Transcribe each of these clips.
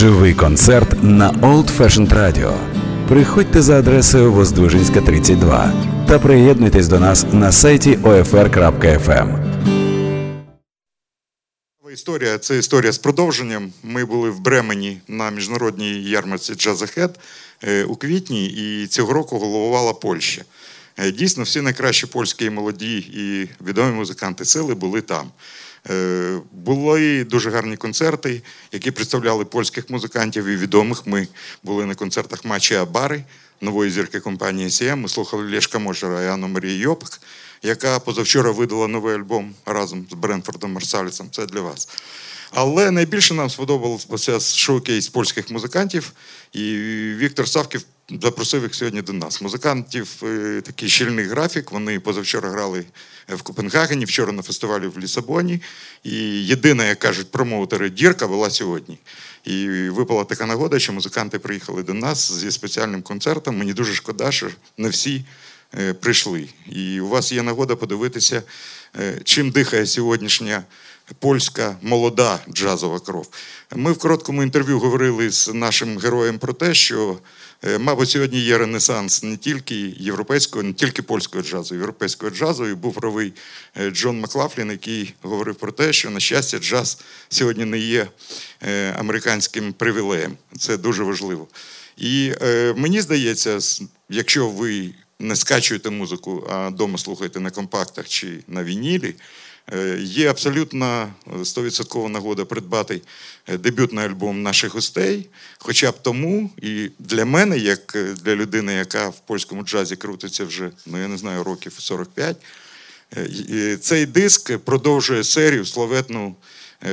Живий концерт на Old Fashioned Radio. Приходьте за адресою Воздвижинська, 32 та приєднуйтесь до нас на сайті OFR.FM. Історія це історія з продовженням. Ми були в Бремені на міжнародній ярмарці Джазахет у квітні, і цього року головувала Польща. Е, дійсно, всі найкращі польські молоді і відомі музиканти сили були там. Е, були дуже гарні концерти, які представляли польських музикантів і відомих. Ми були на концертах Мачі Абари, нової зірки компанії СІМ. Ми слухали Лєшка Можера і Анну Марію Йопик, яка позавчора видала новий альбом разом з Бренфордом Марсалісом. Це для вас. Але найбільше нам сподобався шоукейс польських музикантів, і Віктор Савків запросив їх сьогодні до нас. Музикантів е, такий щільний графік. Вони позавчора грали в Копенгагені, вчора на фестивалі в Лісабоні. І єдина, як кажуть, промоутери дірка була сьогодні. І випала така нагода, що музиканти приїхали до нас зі спеціальним концертом. Мені дуже шкода, що не всі е, прийшли. І у вас є нагода подивитися, е, чим дихає сьогоднішня польська молода джазова кров. Ми в короткому інтерв'ю говорили з нашим героєм про те, що, е, мабуть, сьогодні є ренесанс не тільки європейського, не тільки польського джазу, європейського джазу. І був правий е, Джон Маклафлін, який говорив про те, що, на щастя, джаз сьогодні не є е, американським привілеєм. Це дуже важливо. І мені здається, якщо ви не скачуєте музику, а вдома слухаєте на компактах чи на вінілі. Е, є абсолютно 100% нагода придбати е, дебютний альбом наших гостей. Хоча б тому, і для мене, як е, для людини, яка в польському джазі крутиться вже, ну я не знаю, років 45, цей диск продовжує серію, славетну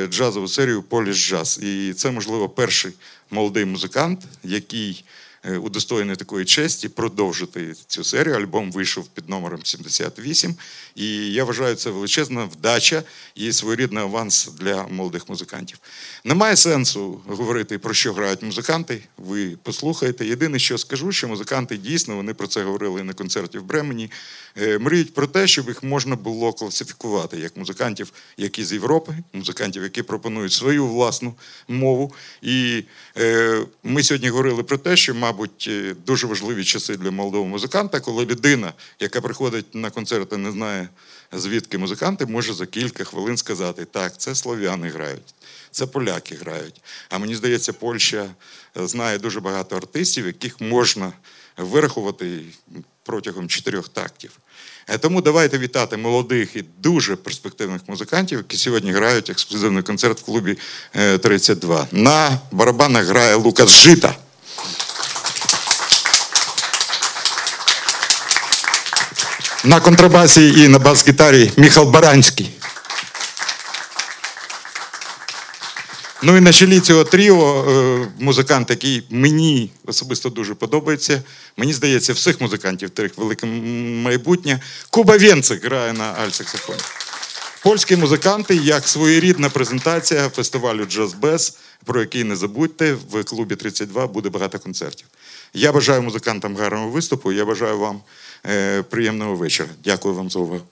джазову серію Поліс Джаз. І це, можливо, перший молодий музикант, який Е, удостоєний такої честі продовжити цю серію. Альбом вийшов під номером 78. І я вважаю, це величезна вдача і своєрідний аванс для молодих музикантів. Немає сенсу говорити про що грають музиканти. Ви послухаєте. Єдине, що скажу, що музиканти дійсно вони про це говорили на концерті в Бремені. Е, мріють про те, щоб їх можна було класифікувати як музикантів, які з Європи, музикантів, які пропонують свою власну мову. І е, ми сьогодні говорили про те, що, мабуть, е, дуже важливі часи для молодого музиканта, коли людина, яка приходить на концерти, не знає звідки музиканти, може за кілька хвилин сказати: так, це слов'яни грають. Це поляки грають. А мені здається, Польща знає дуже багато артистів, яких можна вирахувати протягом чотирьох тактів. Е, тому давайте вітати молодих і дуже перспективних музикантів, які сьогодні грають ексклюзивний концерт в клубі 32. Е, на барабанах грає Лукас Жита. На контрабасі і на бас-гітарі Міхал Баранський. Ну і на чолі цього тріо е, музикант, який мені особисто дуже подобається. Мені здається, всіх музикантів трьох велике майбутнє. Куба Венцик грає на альт-саксофоні. Польські музиканти, як своєрідна презентація фестивалю Джаз Без, про який не забудьте, в клубі 32 буде багато концертів. Я бажаю музикантам гарного виступу. Я бажаю вам приємного вечора. Дякую вам за увагу.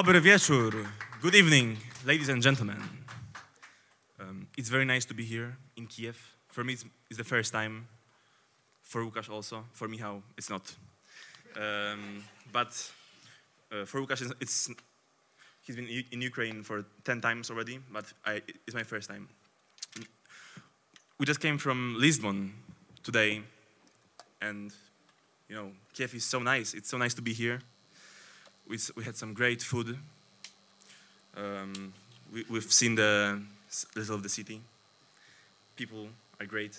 Dobry wieczór. Good evening, ladies and gentlemen. Um, it's very nice to be here in Kiev. For me, it's, it's the first time. For Łukasz also. For Michał, it's not. Um, but uh, for Łukasz, it's, it's he's been in in Ukraine for ten times already. But I, it's my first time. We just came from Lisbon today, and you know, Kiev is so nice. It's so nice to be here we, we had some great food. Um, we, we've seen the little of the city. People are great,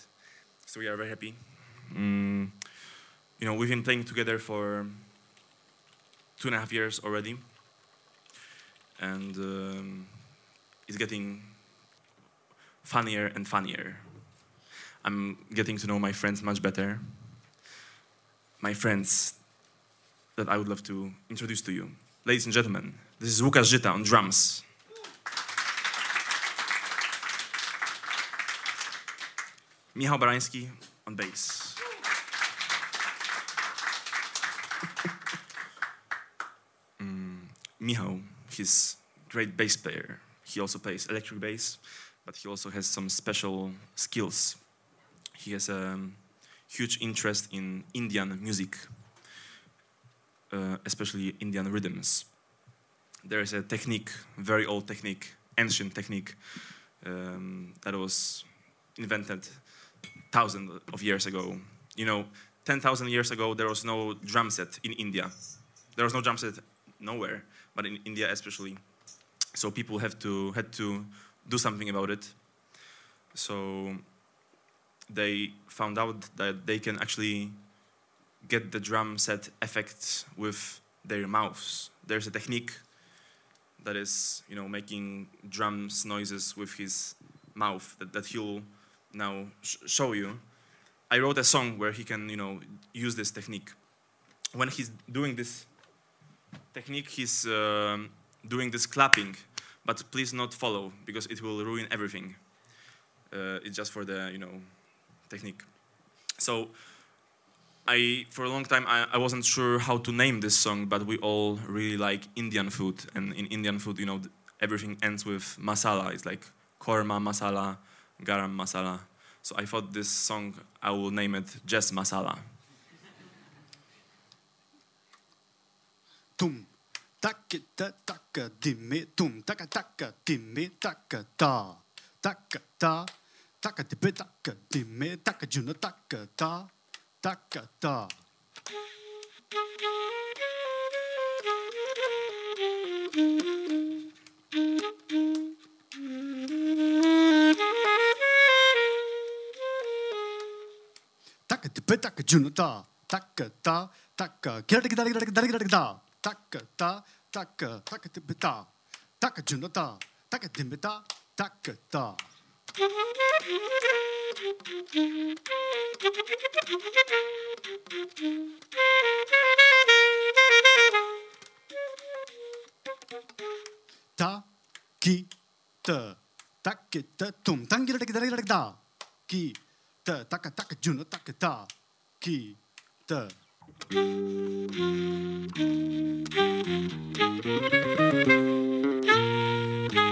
so we are very happy. Mm, you know, we've been playing together for two and a half years already, and um, it's getting funnier and funnier. I'm getting to know my friends much better. My friends that I would love to introduce to you. Ladies and gentlemen, this is Łukasz Żyta on drums. Michał Barański on bass. Mm, Michał, he's great bass player. He also plays electric bass, but he also has some special skills. He has a huge interest in Indian music especially Indian rhythms. There is a technique, very old technique, ancient technique, um, that was invented thousands of years ago. You know, 10,000 years ago, there was no drum set in India. There was no drum set nowhere, but in India especially. So people have to, had to do something about it. So they found out that they can actually get the drum set effects with their mouths. There's a technique that is, you know, making drums noises with his mouth that, that he'll now sh- show you. I wrote a song where he can, you know, use this technique. When he's doing this technique, he's um, doing this clapping, but please not follow because it will ruin everything. Uh, it's just for the, you know, technique. So I for a long time I, I, wasn't sure how to name this song, but we all really like Indian food, and in Indian food, you know, everything ends with masala. It's like korma masala, garam masala. So I thought this song I will name it just masala. Tum, taka taka dimme, tum taka taka dimme taka ta, taka ta, taka dimme taka dimme taka juna taka ta da ga da. Taka tipe taka junata. Taka ta taka. Kira taka taka taka taka taka. Taka ta taka taka tipe ta. Taka junata. Taka tipe ta taka ta. Taka ta. Ta ki ta ta ki ta tum tangi da da da da ki ta ta ka ta ka jun ta ka ta ki ta Thank you.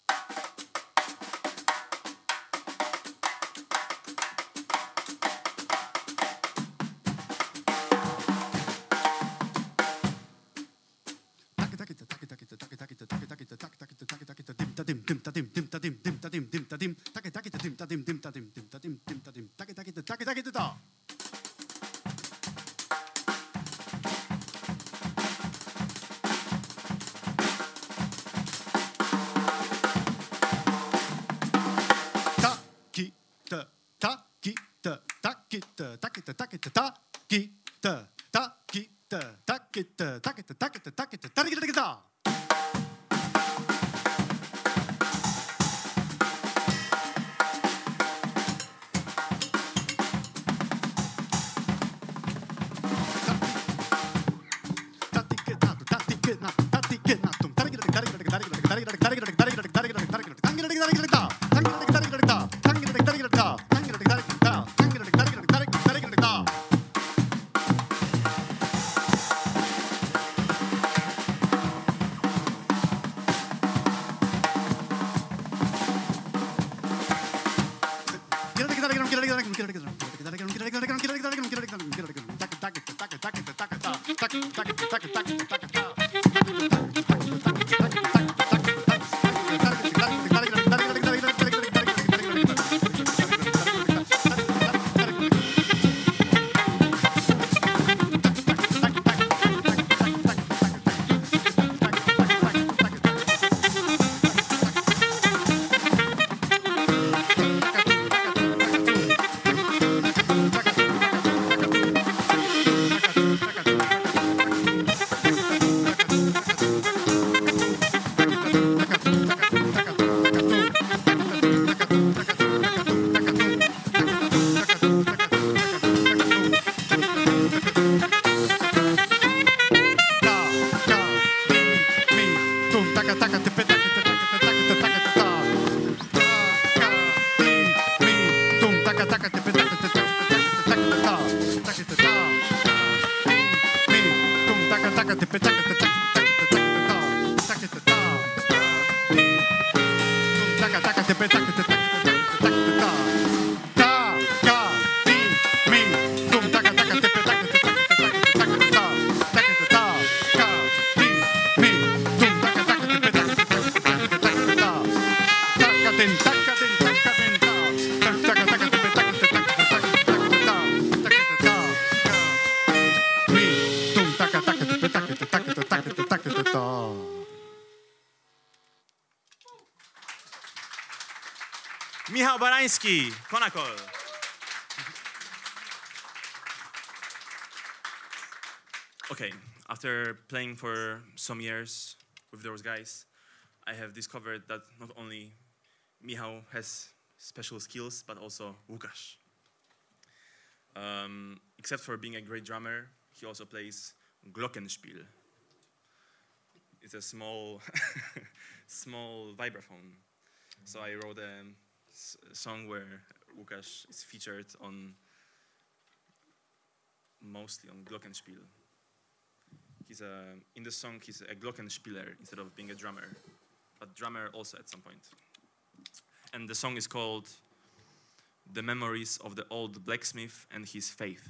Szymański, Konakol. Okay, after playing for some years with those guys, I have discovered that not only Michał has special skills, but also Łukasz. Um, except for being a great drummer, he also plays glockenspiel. It's a small, small vibraphone. So I wrote a song where Łukasz is featured on mostly on glockenspiel. He's a in the song he's a glockenspieler instead of being a drummer, but drummer also at some point. And the song is called "The Memories of the Old Blacksmith and His Faith."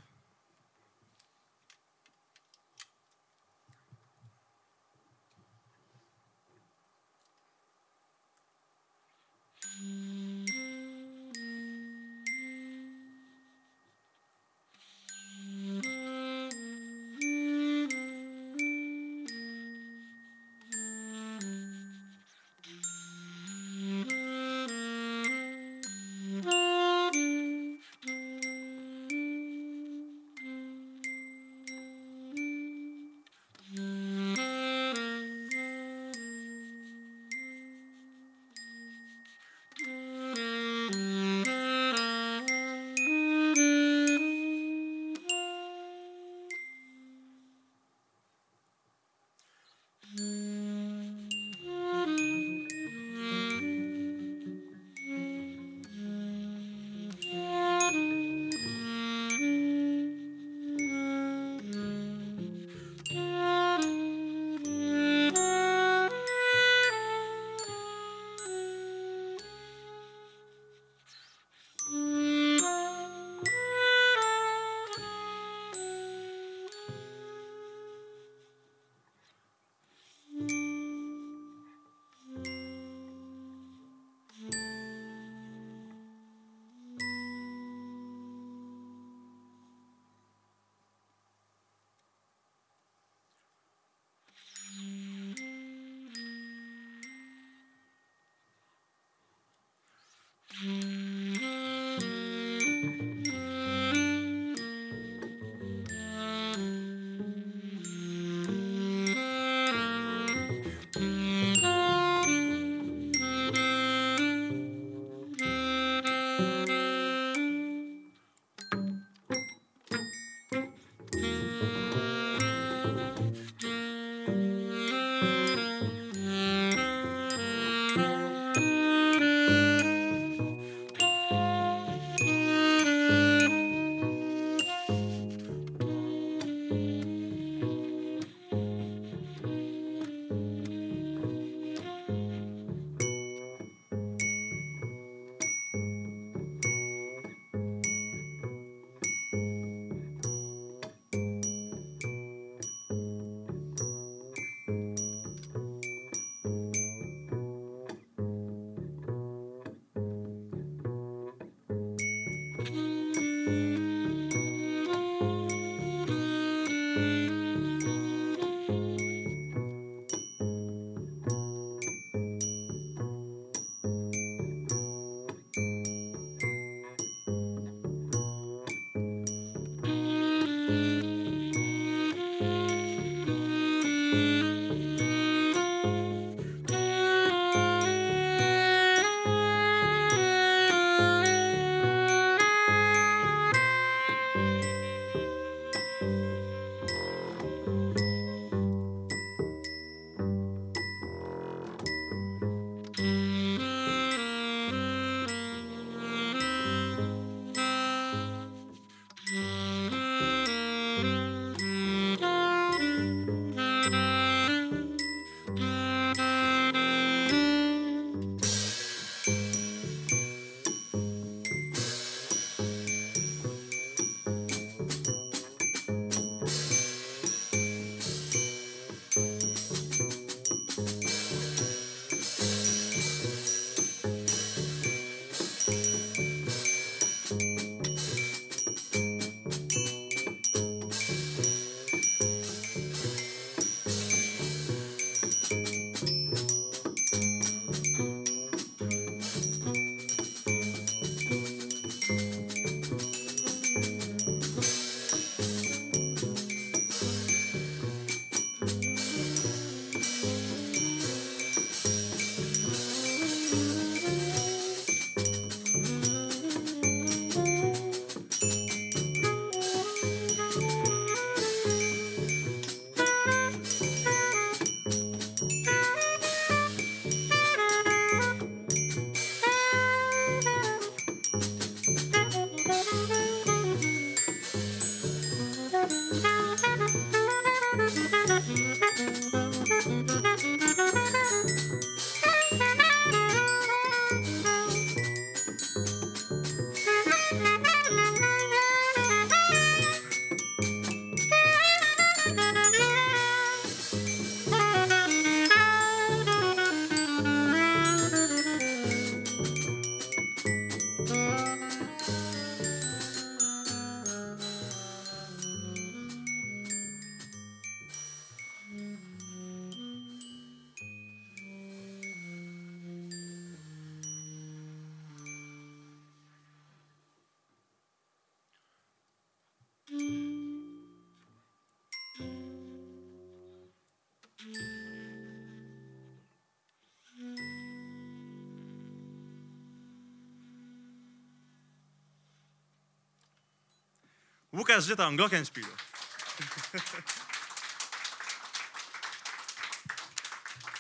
Łukasz, gdzie tam? Glockenspiel.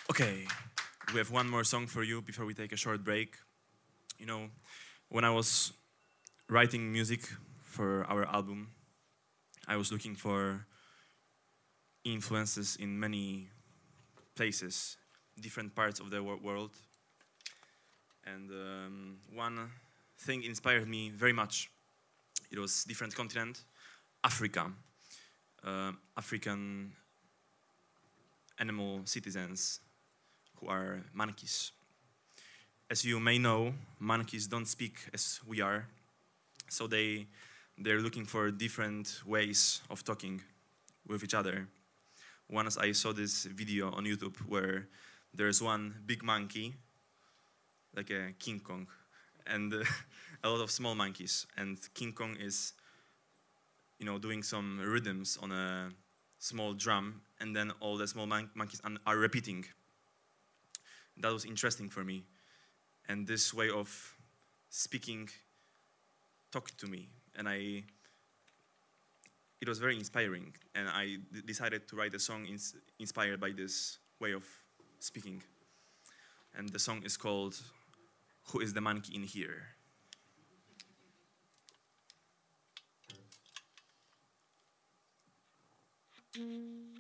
okay, we have one more song for you before we take a short break. You know, when I was writing music for our album, I was looking for influences in many places, different parts of the wor- world. And um, one thing inspired me very much. It was different continent, Africa, uh, African animal citizens who are monkeys. As you may know, monkeys don't speak as we are, so they they're looking for different ways of talking with each other. Once I saw this video on YouTube where there's one big monkey, like a King Kong, and uh, a lot of small monkeys, and King Kong is, you know, doing some rhythms on a small drum, and then all the small mon- monkeys are repeating. That was interesting for me, and this way of speaking talked to me, and I. It was very inspiring, and I d- decided to write a song ins- inspired by this way of speaking. And the song is called "Who Is the Monkey in Here." Mm-hmm.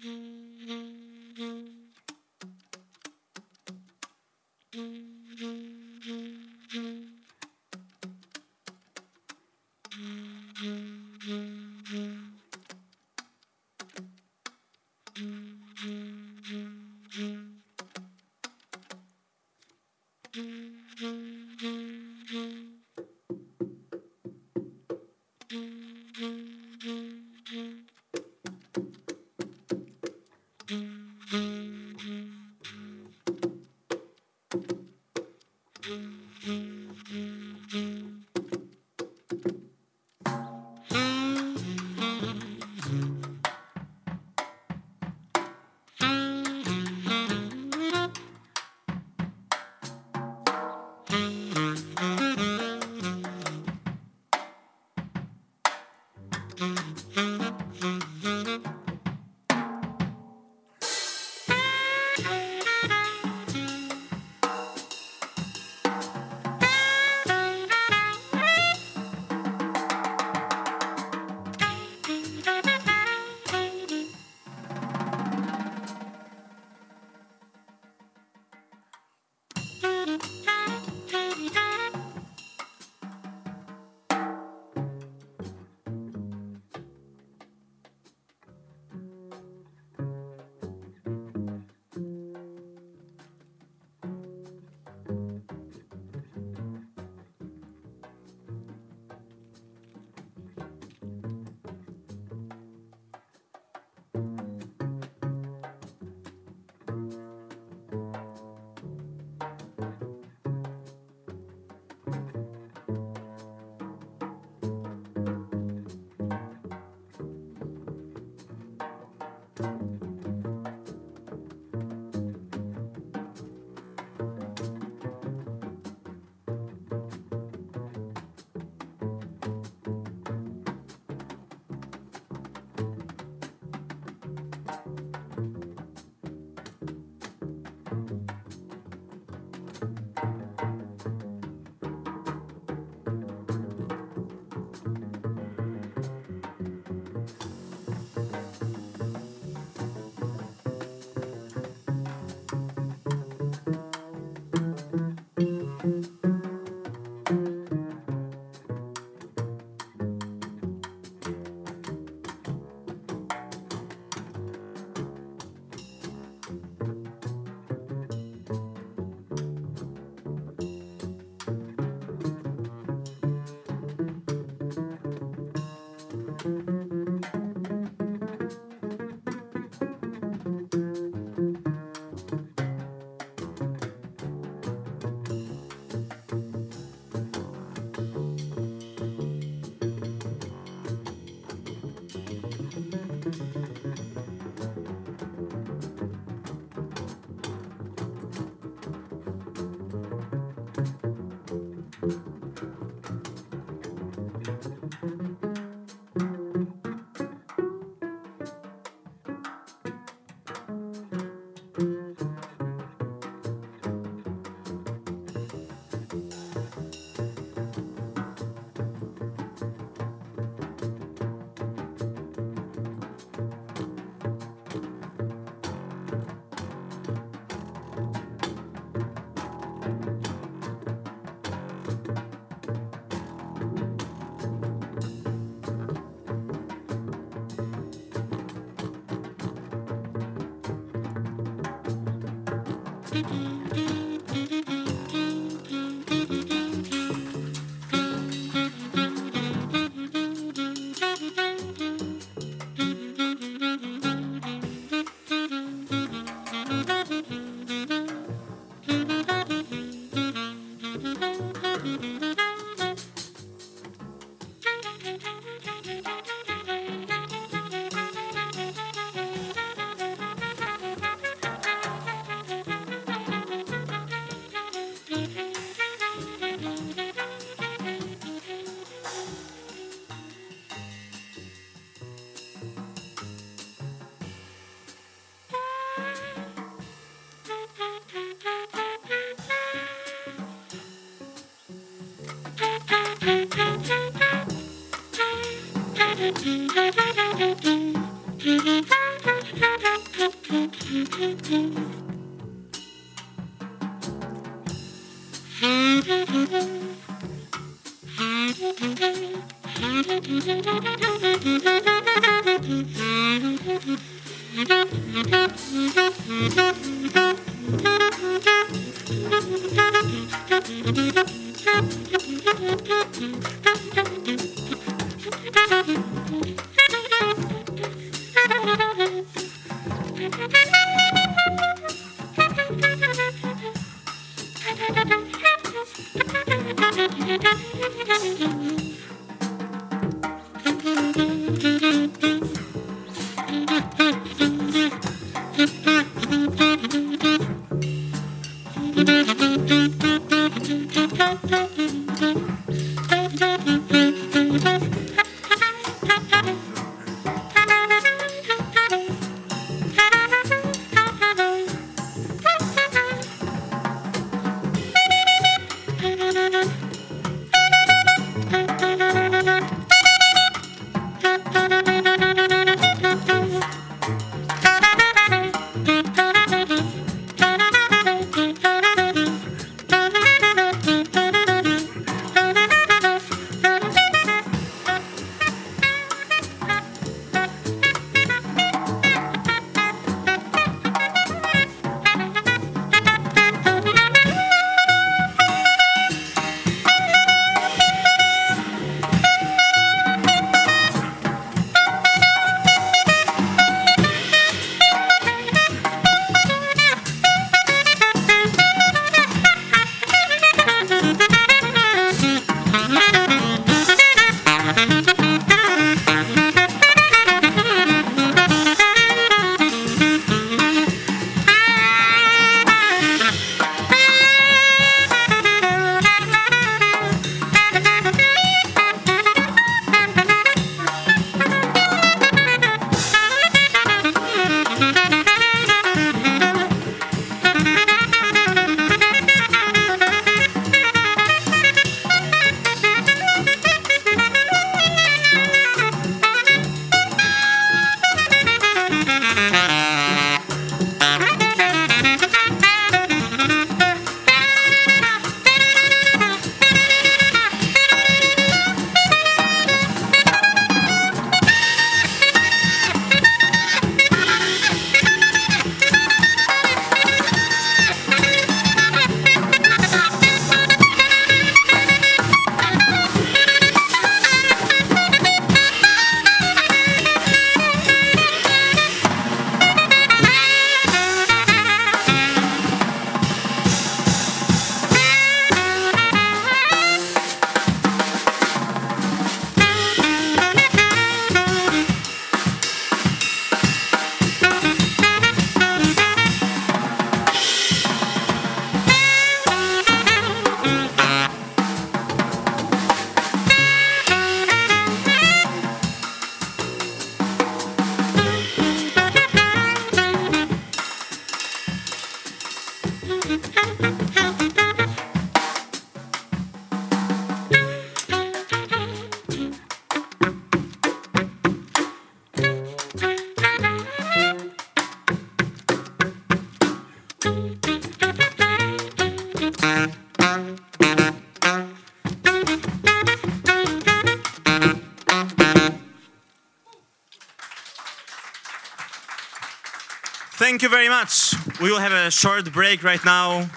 We will have a short break right now.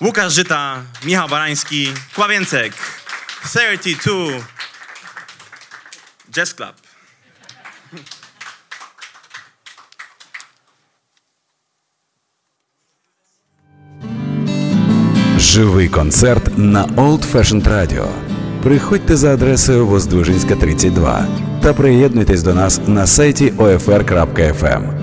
Łukasz Żyta, Michał Barański, Kławięcek, 32, Jazz Club. Живий концерт на Old Fashioned Radio. Приходьте за адресою Воздвижинська, 32 та приєднуйтесь до нас на сайті OFR.FM.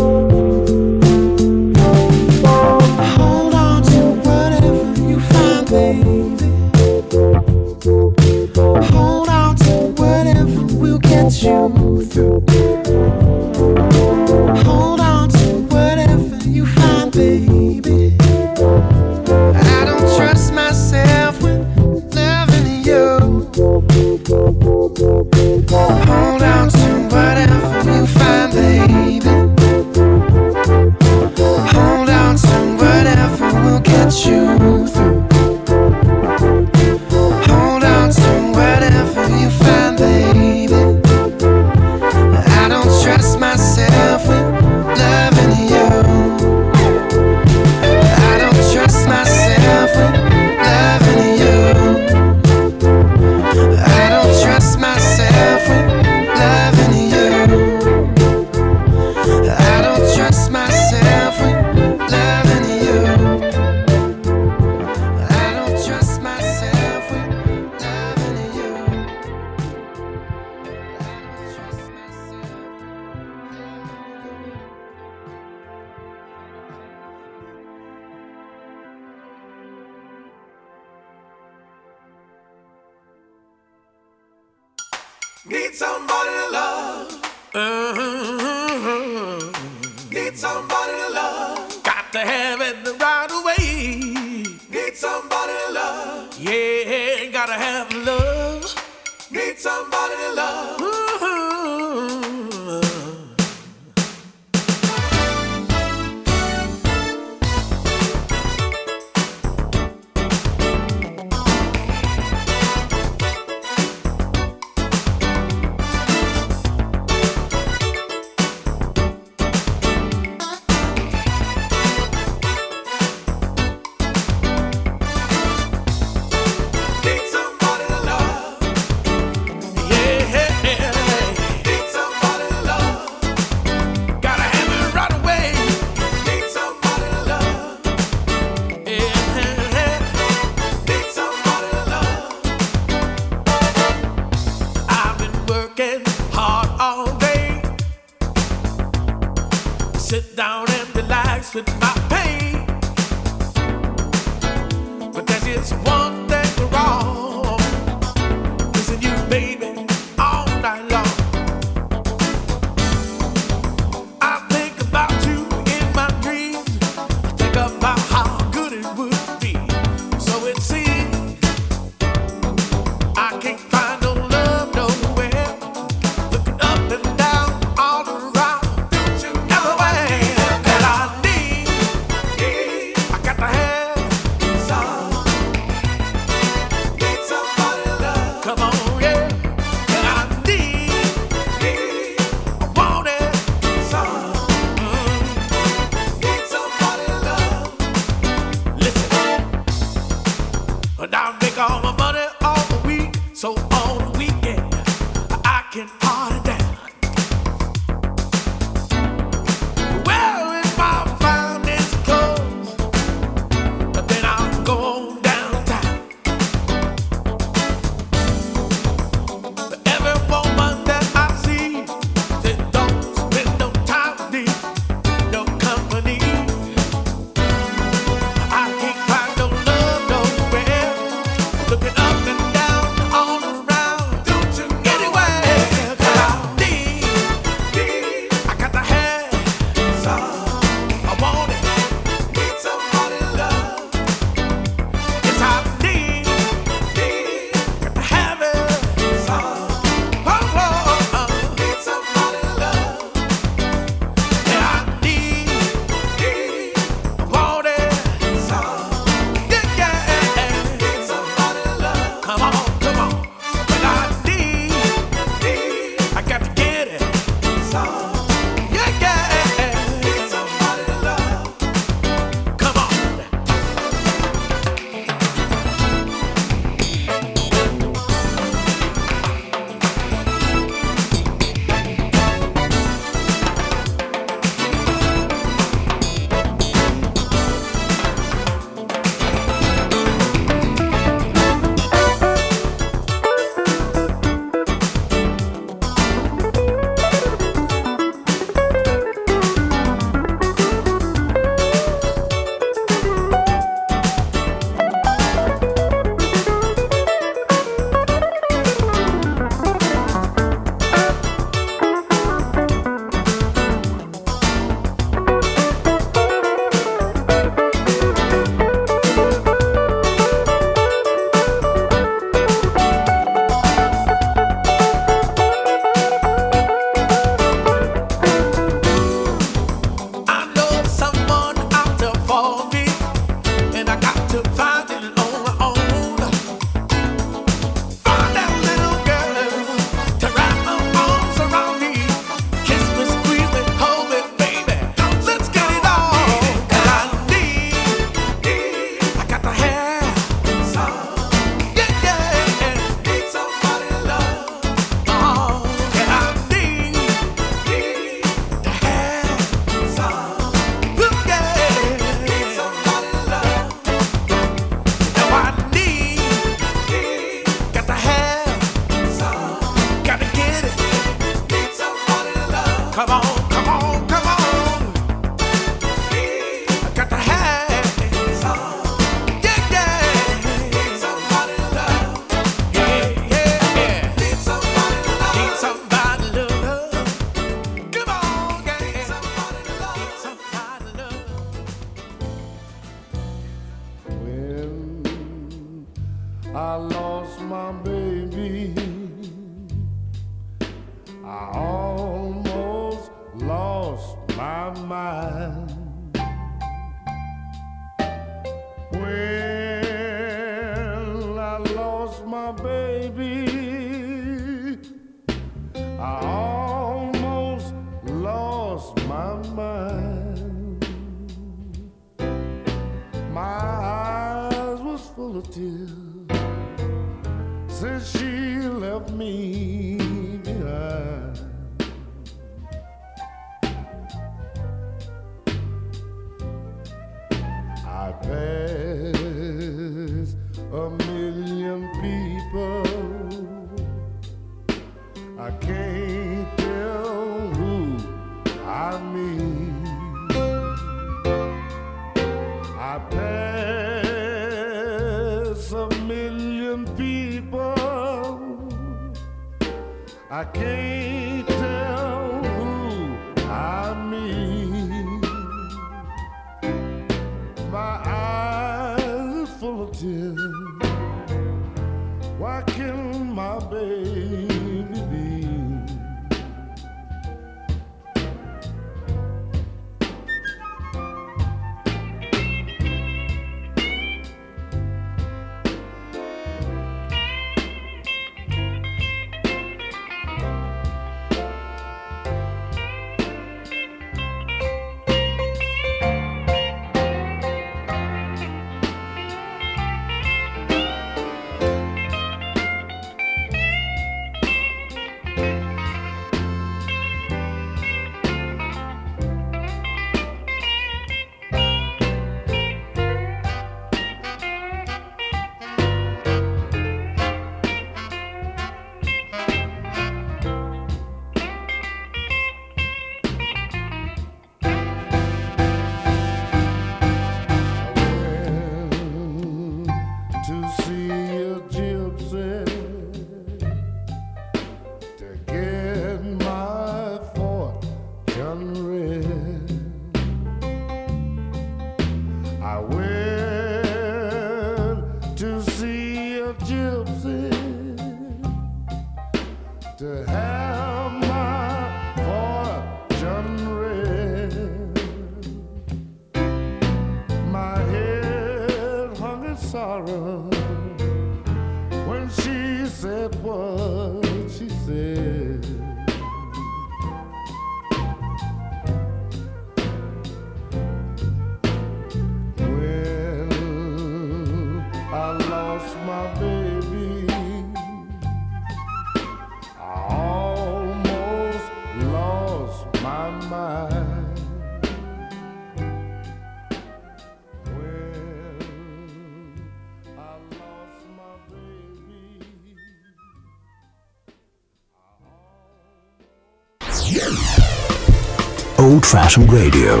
Old Fashioned Radio.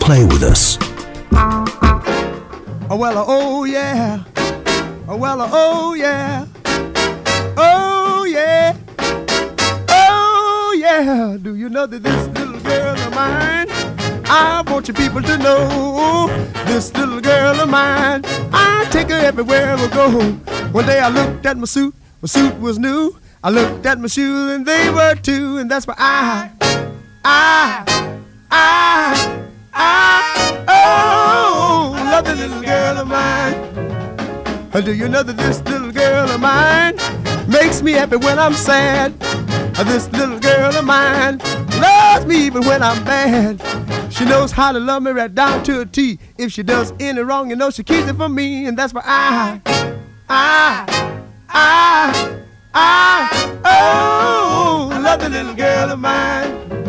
Play with us. Oh well, oh yeah. Oh well, oh yeah. Oh yeah. Oh yeah. Do you know that this little girl of mine? I want you people to know this little girl of mine. I take her everywhere we go. One day I looked at my suit, my suit was new. I looked at my shoes and they were too, and that's why I, I, I, I, oh, love little girl of mine. Do you know that this little girl of mine makes me happy when I'm sad? This little girl of mine loves me even when I'm bad. She knows how to love me right down to a T. If she does any wrong, you know she keeps it from me, and that's why I, I, I, I, oh, love the little girl of mine.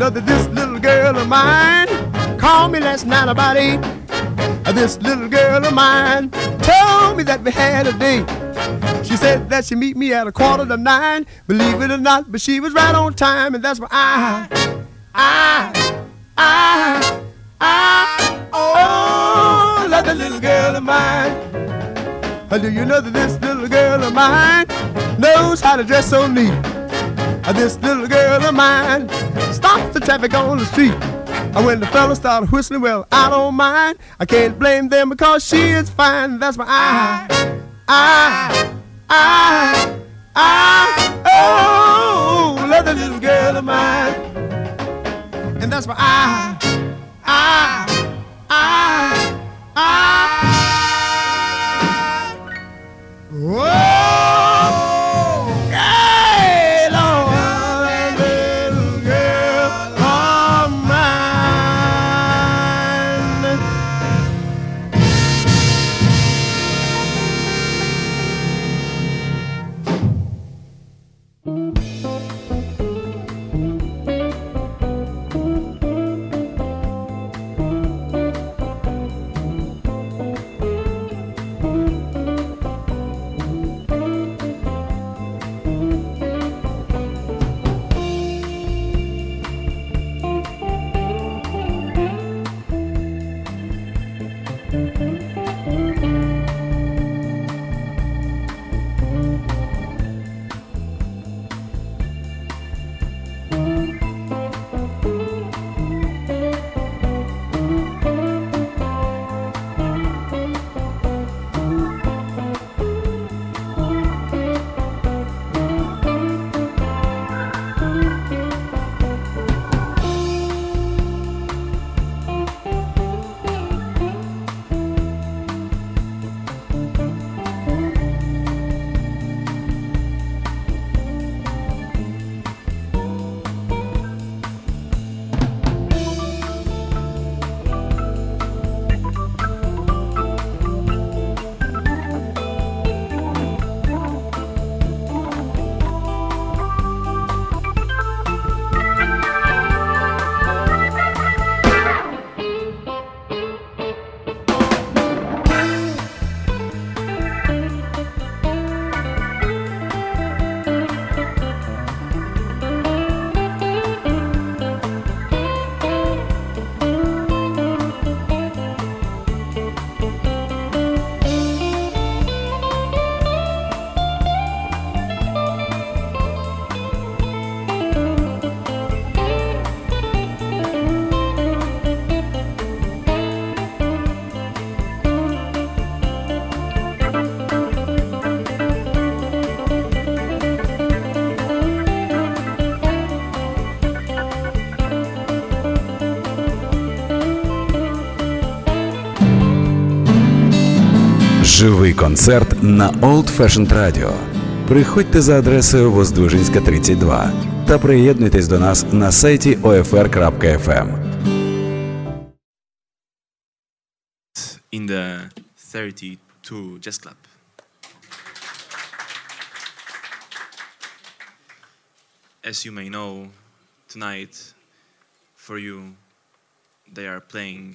That this little girl of mine called me last night about eight? This little girl of mine told me that we had a date. She said that she'd meet me at a quarter to nine. Believe it or not, but she was right on time, and that's why I, I, I, I, oh, love that little girl of mine. Do you know that this little girl of mine knows how to dress so neat? This little girl of mine stops the traffic on the street. And when the fellas start whistling, well, I don't mind. I can't blame them because she is fine. That's why I, I, I, I, oh, love the little girl of mine. And that's why I, I, I, I, Живий концерт на Old Fashioned Radio. Приходьте за адресою Воздвижинська 32 та приєднуйтесь до нас на сайті OFR.FM. in the 32 Jazz Club. As you may know, tonight for you they are playing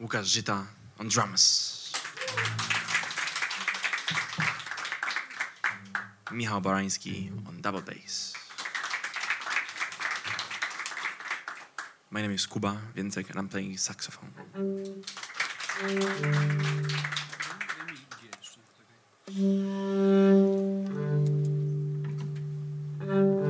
Łukasz Żyta on drums. Michał Barański on double bass. My name is Kuba Więcek and I'm playing saxophone. Thank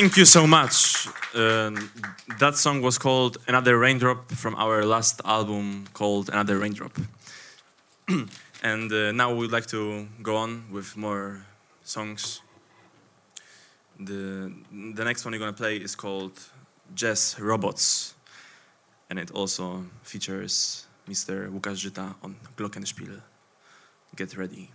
Thank you so much. Um, that song was called Another Raindrop from our last album called Another Raindrop. and uh, now we'd like to go on with more songs. The, the next one you're going to play is called Jazz Robots. And it also features Mr. Łukasz Żyta on Glockenspiel. Get ready.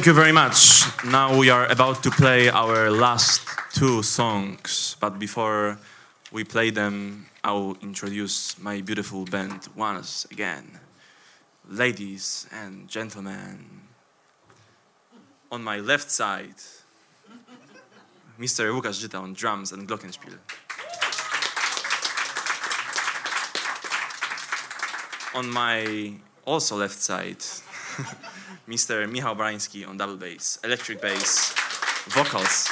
Thank you very much. Now we are about to play our last two songs, but before we play them, I'll introduce my beautiful band once again. Ladies and gentlemen, on my left side, Mr. Łukasz on drums and glockenspiel. On my also left side, Mr. Michał Barański on double bass, electric bass, vocals.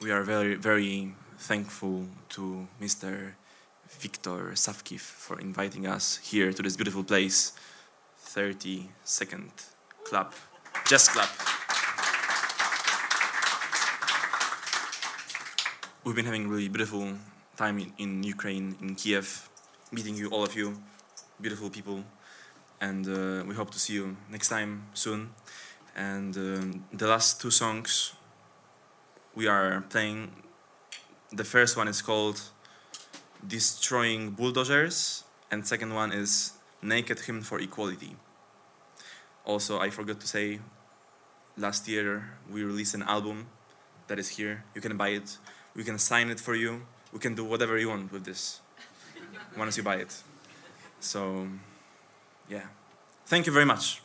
We are very, very thankful to Mr. Viktor Savkiv for inviting us here to this beautiful place, 30 Second Club, Jazz Club. We've been having a really beautiful time in, in Ukraine, in Kiev, meeting you, all of you, beautiful people, and uh, we hope to see you next time soon. And um, the last two songs we are playing, the first one is called Destroying Bulldozers, and second one is Naked Hymn for Equality. Also, I forgot to say, last year we released an album that is here. You can buy it. We can sign it for you. We can do whatever you want with this once you buy it. So, yeah. Thank you very much.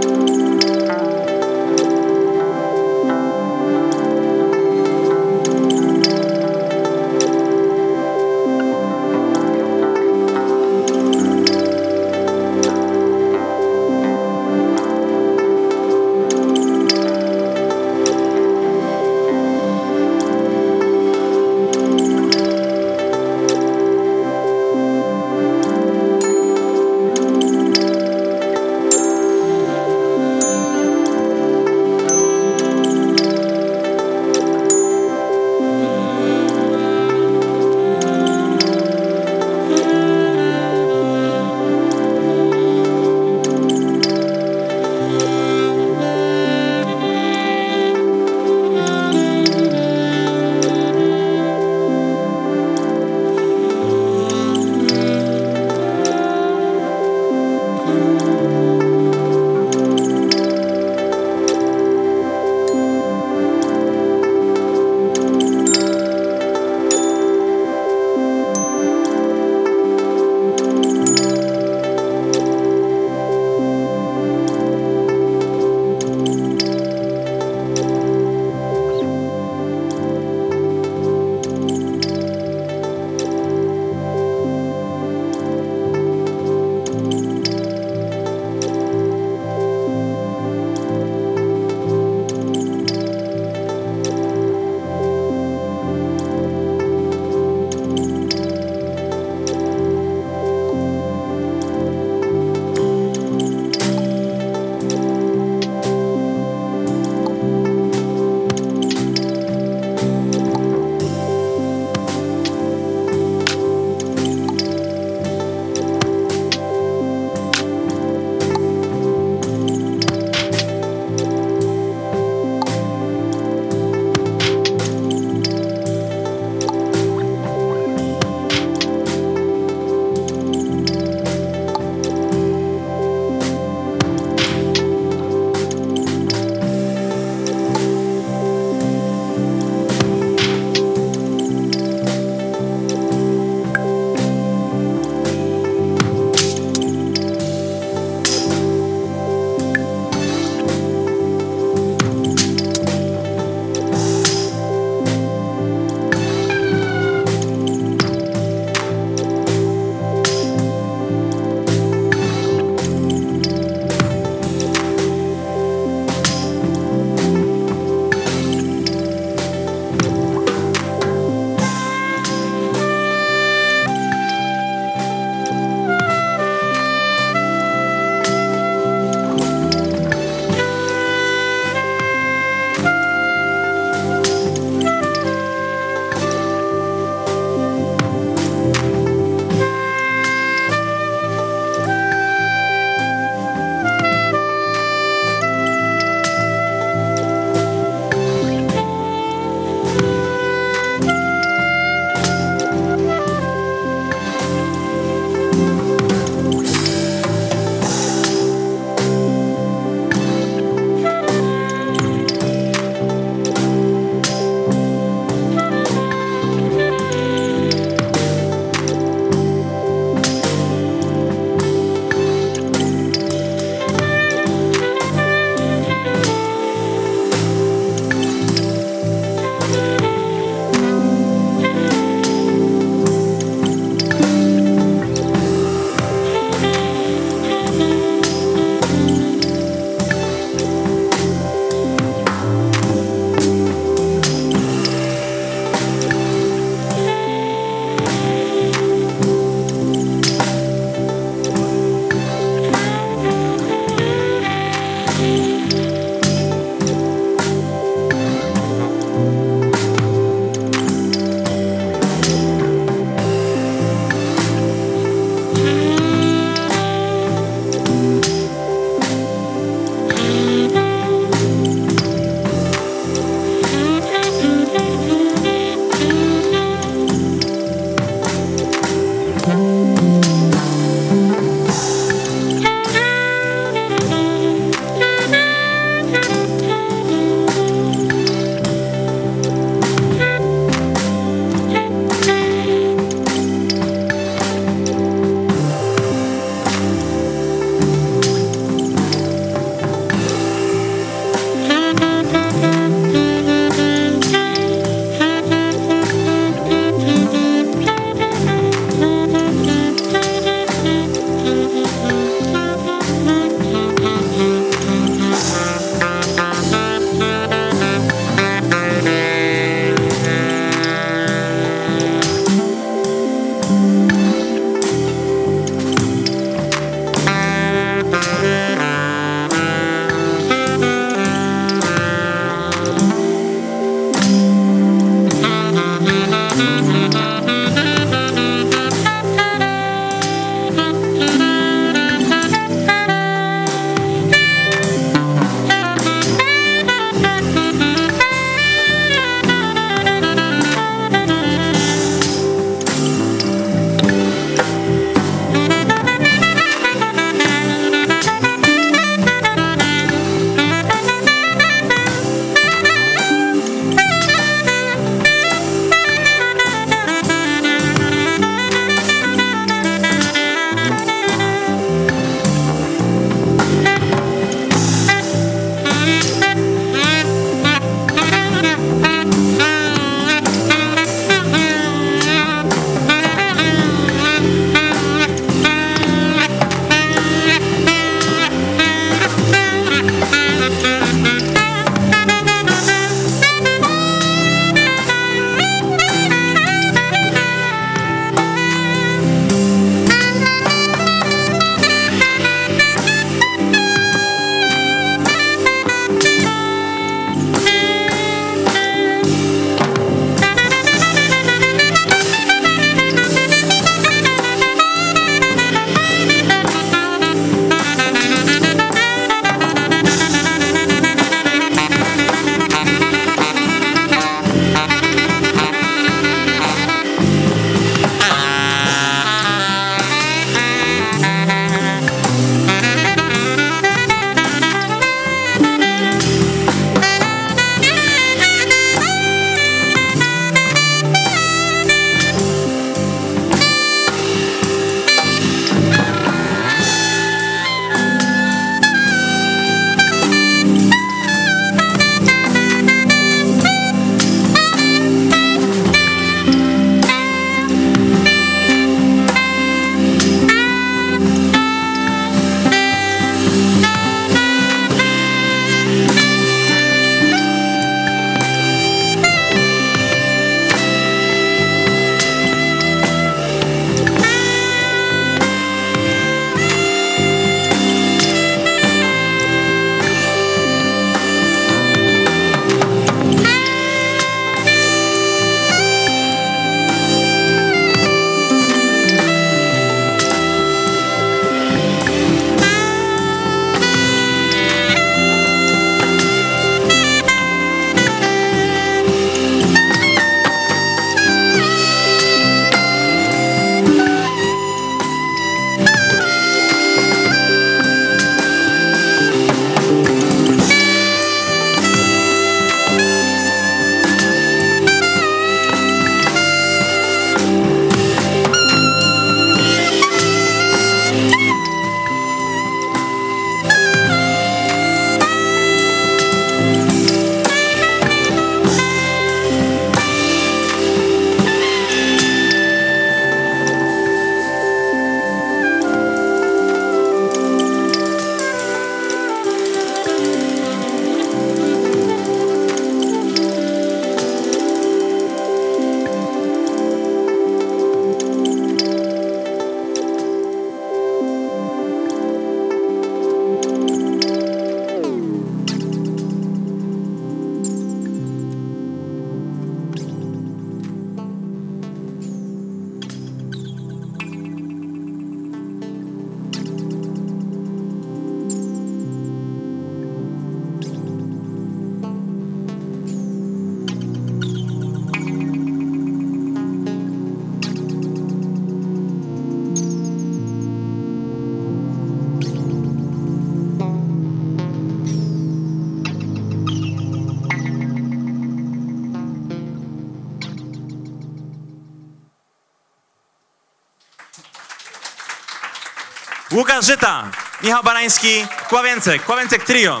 Michał Barański, Kławięcek, Kławięcek Trio.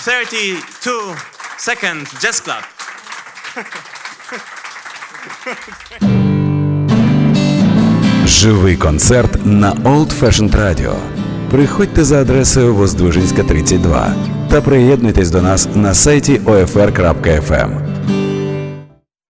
32 second jazz club. Живий концерт на Old Fashioned Radio. Приходьте за адресою Воздвижинська 32 та приєднуйтесь до нас на сайті OFR.FM.